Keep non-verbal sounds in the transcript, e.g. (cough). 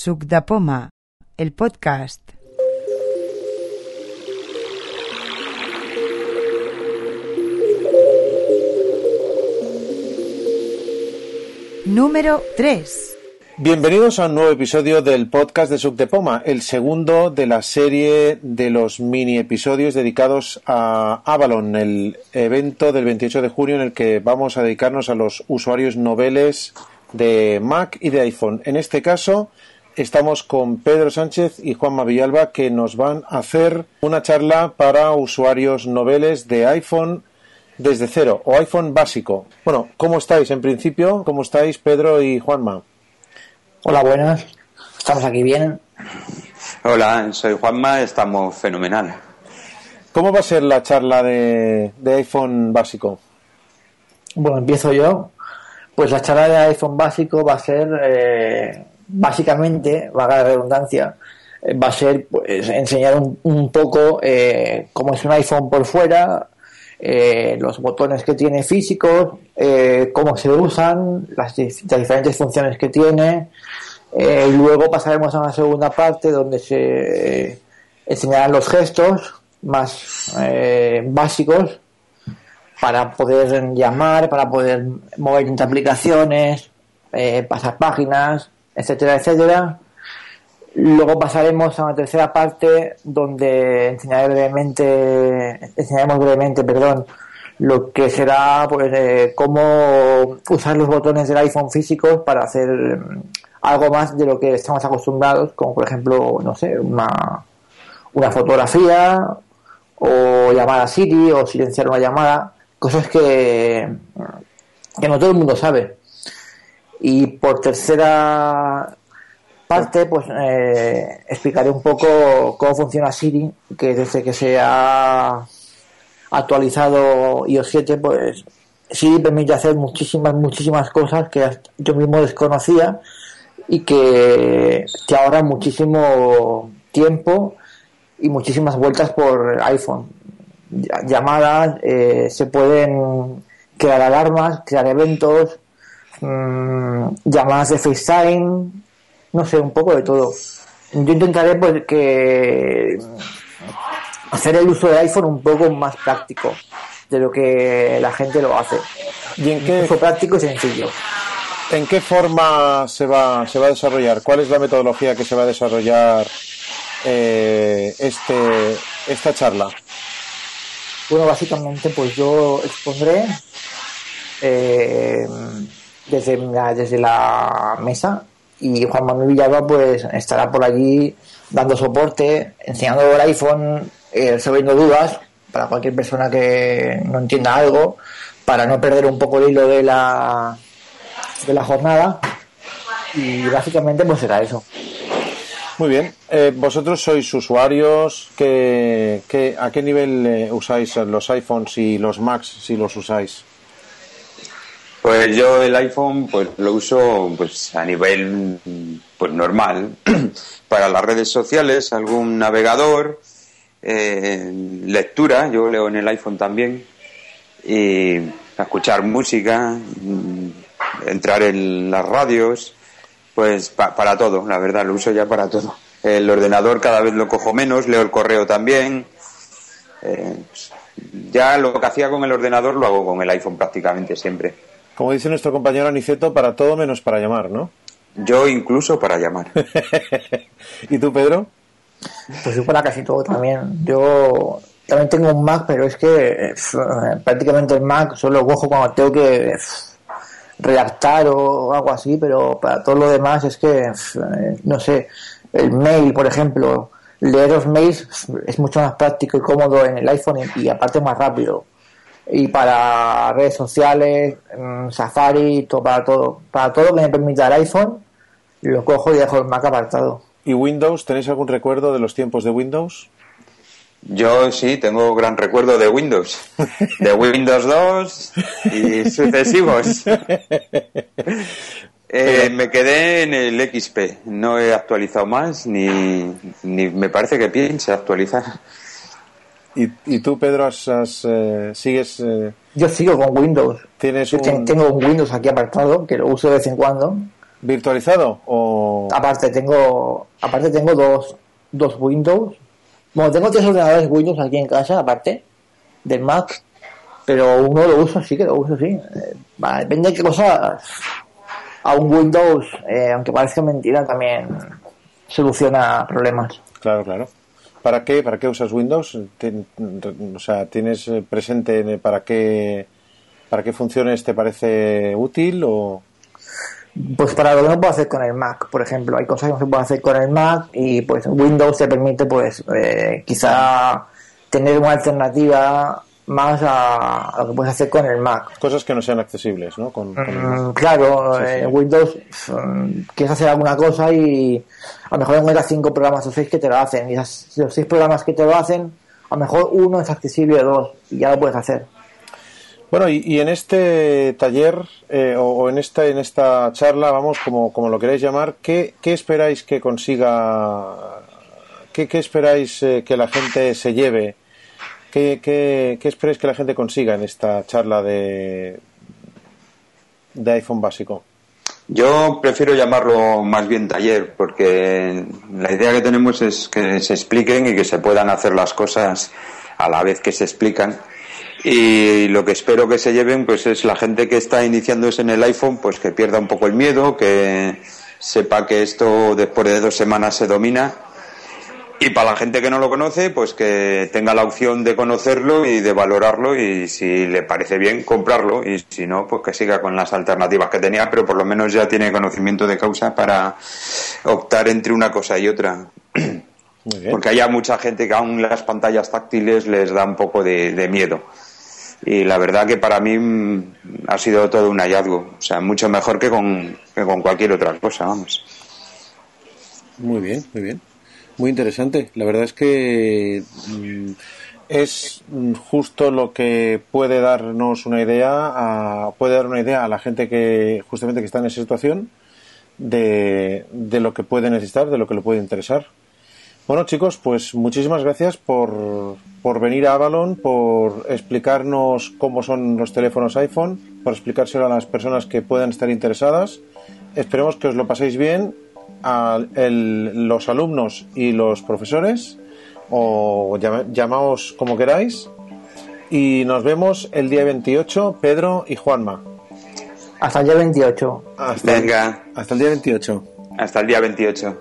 Suc de Poma, el podcast. Número 3. Bienvenidos a un nuevo episodio del podcast de Suc de Poma, el segundo de la serie de los mini episodios dedicados a Avalon, el evento del 28 de junio en el que vamos a dedicarnos a los usuarios noveles de Mac y de iPhone. En este caso, estamos con Pedro Sánchez y Juanma Villalba que nos van a hacer una charla para usuarios noveles de iPhone desde cero o iPhone básico. Bueno, ¿cómo estáis en principio? ¿Cómo estáis Pedro y Juanma? Hola, buenas. Estamos aquí bien. Hola, soy Juanma, estamos fenomenal. ¿Cómo va a ser la charla de, de iPhone básico? Bueno, empiezo yo. Pues la charla de iPhone básico va a ser, eh, básicamente, valga la redundancia, eh, va a ser pues, enseñar un, un poco eh, cómo es un iPhone por fuera, eh, los botones que tiene físicos, eh, cómo se usan, las, dif- las diferentes funciones que tiene. Luego pasaremos a una segunda parte donde se enseñarán los gestos más básicos para poder llamar, para poder mover entre aplicaciones, pasar páginas, etcétera, etcétera. Luego pasaremos a una tercera parte donde enseñaré brevemente, enseñaremos brevemente, perdón, lo que será pues eh, cómo usar los botones del iPhone físicos para hacer mm, algo más de lo que estamos acostumbrados, como por ejemplo, no sé, una, una fotografía o llamar a Siri o silenciar una llamada, cosas que, que no todo el mundo sabe. Y por tercera parte, pues eh, explicaré un poco cómo funciona Siri, que desde que se ha actualizado iOS 7, pues Siri permite hacer muchísimas, muchísimas cosas que yo mismo desconocía y que te ahorran muchísimo tiempo y muchísimas vueltas por iPhone. Ll- Llamadas, eh, se pueden crear alarmas, crear eventos, mm, llamadas de FaceTime, no sé, un poco de todo. Yo intentaré pues que hacer el uso de iPhone un poco más práctico de lo que la gente lo hace. ¿Y en qué, uso práctico y sencillo. en qué forma se va, se va a desarrollar? ¿Cuál es la metodología que se va a desarrollar eh, este, esta charla? Bueno, básicamente, pues yo expondré eh, desde, la, desde la mesa y Juan Manuel Villalba pues estará por allí dando soporte, enseñando el iPhone, eh, resolviendo dudas para cualquier persona que no entienda algo, para no perder un poco el hilo de la, de la jornada y básicamente pues será eso. Muy bien. Eh, ¿Vosotros sois usuarios? que que- ¿A qué nivel eh, usáis los iPhones y los Macs si los usáis? Pues yo el iPhone pues lo uso pues a nivel pues normal (clears throat) para las redes sociales, algún navegador, eh, lectura, yo leo en el iPhone también y escuchar música, mm, entrar en las radios, pues pa- para todo, la verdad, lo uso ya para todo. El ordenador cada vez lo cojo menos, leo el correo también. Eh, ya lo que hacía con el ordenador lo hago con el iPhone prácticamente siempre. Como dice nuestro compañero Aniceto, para todo menos para llamar, ¿no? Yo incluso para llamar. (laughs) ¿Y tú, Pedro? Pues yo para casi todo también. Yo también tengo un Mac, pero es que eh, prácticamente el Mac solo cojo cuando tengo que eh, redactar o algo así, pero para todo lo demás es que, eh, no sé, el mail, por ejemplo, leer los mails es mucho más práctico y cómodo en el iPhone y, y aparte más rápido. Y para redes sociales, mm, Safari, todo, para todo, para todo que me permita el iPhone, lo cojo y dejo el Mac apartado. ¿Y Windows? ¿Tenéis algún recuerdo de los tiempos de Windows? Yo sí, tengo gran recuerdo de Windows, de Windows 2 y sucesivos. Eh, me quedé en el XP, no he actualizado más ni, ni me parece que piense actualizar. ¿Y, y tú, Pedro, has, has, eh, sigues... eh, Yo sigo con Windows. tienes Yo te- un... tengo un Windows aquí apartado, que lo uso de vez en cuando. virtualizado o Aparte tengo, aparte tengo dos, dos Windows. Bueno, tengo tres ordenadores Windows aquí en casa, aparte del Mac, pero uno lo uso, sí que lo uso, sí. Eh, depende de qué cosas a un Windows, eh, aunque parezca mentira, también soluciona problemas. Claro, claro. ¿Para qué, para qué usas Windows? O sea, ¿tienes eh, presente en- para qué, para qué funciones te parece útil o...? Pues para lo que no puedo hacer con el Mac, por ejemplo, hay cosas que no se puede hacer con el Mac y pues Windows te permite pues eh, quizá tener una alternativa más a, a lo que puedes hacer con el Mac. Cosas que no sean accesibles, ¿no? Con, Mm, claro, Sí, sí. eh, Windows mm, quieres hacer alguna cosa y a lo mejor encuentras cinco programas o seis que te lo hacen y esas- los seis programas que te lo hacen, a lo mejor uno es accesible o dos y ya lo puedes hacer. Bueno, y, y en este taller eh, o, o en esta en esta charla, vamos, como, como lo queráis llamar, ¿qué, qué esperáis que consiga? ¿Qué, qué esperáis eh, que la gente se lleve? ¿Qué, qué, qué esperáis que la gente consiga en esta charla de, de iPhone básico? Yo prefiero llamarlo más bien taller, porque la idea que tenemos es que se expliquen y que se puedan hacer las cosas a la vez que se explican. Y lo que espero que se lleven, pues es la gente que está iniciándose en el iPhone, pues que pierda un poco el miedo, que sepa que esto después de dos semanas se domina. Y para la gente que no lo conoce, pues que tenga la opción de conocerlo y de valorarlo y si le parece bien, comprarlo y si no, pues que siga con las alternativas que tenía, pero por lo menos ya tiene conocimiento de causa para optar entre una cosa y otra. Muy bien. Porque hay mucha gente que aún las pantallas táctiles les da un poco de, de miedo. Y la verdad que para mí mm, ha sido todo un hallazgo. O sea, mucho mejor que con, que con cualquier otra cosa, vamos. Muy bien, muy bien. Muy interesante. La verdad es que mm, es justo lo que puede darnos una idea, a, puede dar una idea a la gente que justamente que está en esa situación de, de lo que puede necesitar, de lo que le puede interesar. Bueno, chicos, pues muchísimas gracias por, por venir a Avalon, por explicarnos cómo son los teléfonos iPhone, por explicárselo a las personas que puedan estar interesadas. Esperemos que os lo paséis bien a el- los alumnos y los profesores, o llama- llamaos como queráis. Y nos vemos el día 28, Pedro y Juanma. Hasta el día 28. Hasta, Venga, hasta el día 28. hasta el día 28.